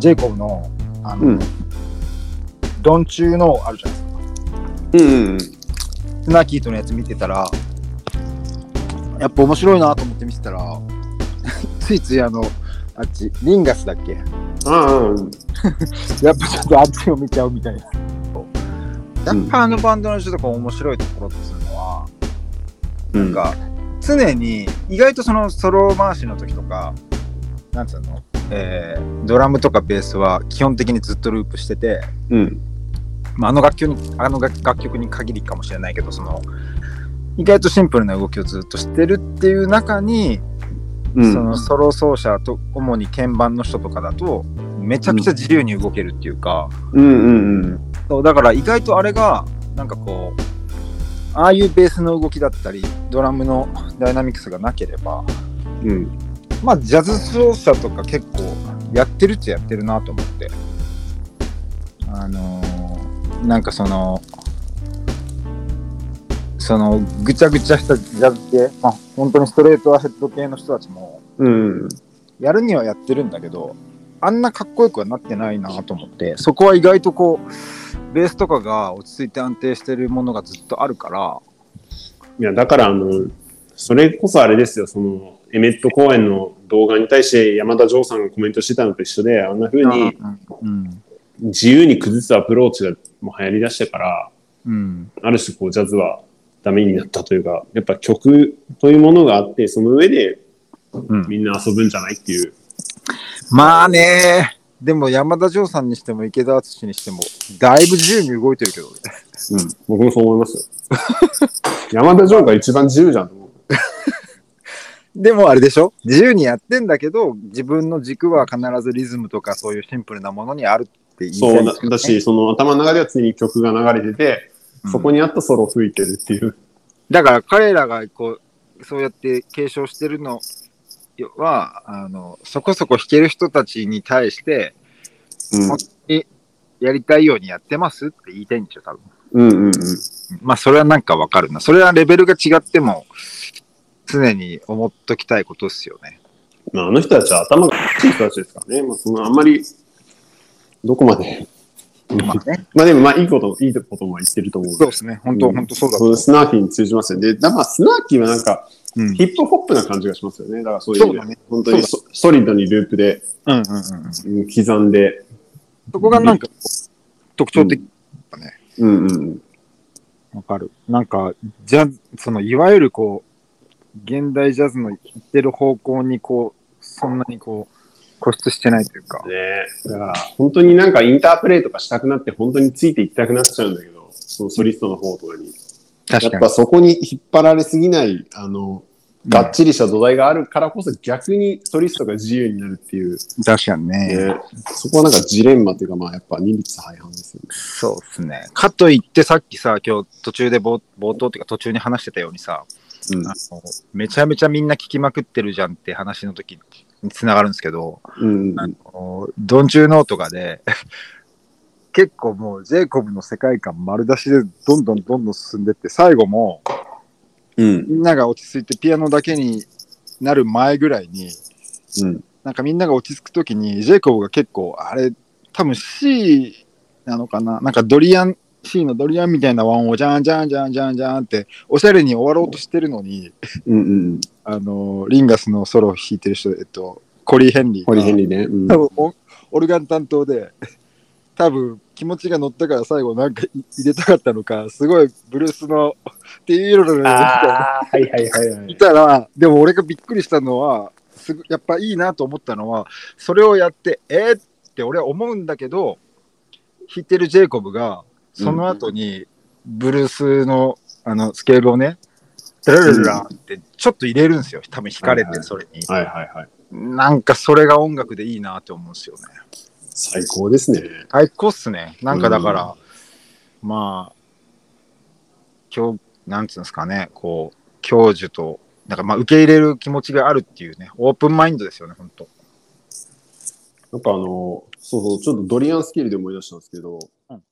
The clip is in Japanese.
ジェイコブの、あの、うん。ドン中のあるじゃないですか。うんうんスナーキーとのやつ見てたら、やっぱ面白いなと思って見てたら、ついついあの、あっち、リンガスだっけ？ああうん。やっぱちょっとあっちを見ちゃうみたいな。やっぱあのバンドの人とか面白いところとするのは、うん。なんか常に意外とそのソロ回しの時とかなんつうの、えードラムとかベースは基本的にずっとループしてて、うん。まあ、あの楽曲にあの楽楽曲に限りかもしれないけどその意外とシンプルな動きをずっとしてるっていう中に、うん。そのソロ奏者と主に鍵盤の人とかだとめちゃくちゃ自由に動けるっていうか、うんうんうん。そうだから意外とあれがなんかこうああいうベースの動きだったりドラムのダイナミクスがなければうんまあジャズ奏者とか結構やってるっちゃやってるなと思って。あのーなんかそのそのぐちゃぐちゃしたジャズ系まあ本当にストレートアヘッド系の人たちもうん。やるにはやってるんだけどあんなかっこよくはなってないなと思ってそこは意外とこうベースとかが落ち着いて安定してるものがずっとあるから。いやだからあのそれこそあれですよそのエメット公演の動画に対して山田城さんがコメントしてたのと一緒であんな風にうん自由に崩すアプローチがもう流行りだしてからうん。ある種こうジャズはダメになったというかやっぱ曲というものがあってその上でうん。みんな遊ぶんじゃないっていう。まあね。でも山田城さんにしても池田敦にしてもだいぶ自由に動いてるけどね。うん、僕もそう思いますよ。山田城が一番自由じゃんと思う。でもあれでしょ？自由にやってんだけど自分の軸は必ずリズムとかそういうシンプルなものにあるって言いたそいうですよね。だだし、その頭の中では常に曲が流れてて、うん。そこにあったソロを吹いてるっていう。だから彼らがこうそうやって継承してるのはあのそこそこ弾ける人たちに対して本当にやりたいようにやってますって言いたいんでしょ多分。うんうんうん。まあそれはなんかわかるな。それはレベルが違っても常に思っときたいことですよね。まあ、あの人たちは頭がいい人たちですからね。まあ、そのあんまり、どこまで。まあね。まあでもまあいいこと、いいことも言ってると思う。そうですね。本当、うん。本当そうだそうスナーキーに通じますよね。で、だからスナーキーはなんか、う、うん、ヒップホップな感じがしますよね。だからそういううだね。本当にソソリッドにループで、うんうんうん刻んで、そこがなんか特徴的だね。うんうんうん。わかる。なんかジャズそのいわゆるこう現代ジャズの言ってる方向にこうそんなにこう固執してないというか。ね。だから、本当になんかインタープレイとかしたくなって、本当についていきたくなっちゃうんだけど、そのソリストの方とかに。やっぱそこに引っ張られすぎない、あの、がっちりした土台があるからこそ逆にソリストが自由になるっていう、確かにね。ね、そこはなんかジレンマというか、まあやっぱ二律背反ですよね。そうですね。かといってさっきさ今日途中で冒冒頭っていうか途中に話してたようにさうんあのめちゃめちゃみんな聞きまくってるじゃんって話の時につながるんですけど、うんあのドン中ノーとかで結構もうジェイコブの世界観丸出しでどんどんどんどん進んでって最後もうん。みんなが落ち着いてピアノだけになる前ぐらいにうん。なんかみんなが落ち着く時にジェイコブが結構あれ多分 C なのかな？なんかドリアン C のドリアンみたいなワンをジャンジャンジャンジャンジャンっておしゃれに終わろうとしてるのにうんうん。あのリンガスのソロを弾いてる人、えっと、コリー・ヘンリーがホリヘンリーね。うん多分オオルガン担当で多分気持ちが乗ったから最後なんかい入れたかったのかすごいブルースの「ティーロロロロ」みたいなああ、はいはいはいはいい。たらでも俺がびっくりしたのはすぐやっぱいいなと思ったのはそれをやってえー、って俺は思うんだけど弾いてるジェイコブがその後にブルースのあのスケールをねダララってちょっと入れるんですよ。多分弾かれてそれに。はいはいはい。なんかそれが音楽でいいなって思うんですよね。最高ですね。最高っすね。なんかだから、まあ今日なんつうんですかね。こう教授となんかまあ受け入れる気持ちがあるっていうねオープンマインドですよね本当。なんかあの、そうそう、ちょっとドリアンスキルで思い出したんですけど、うん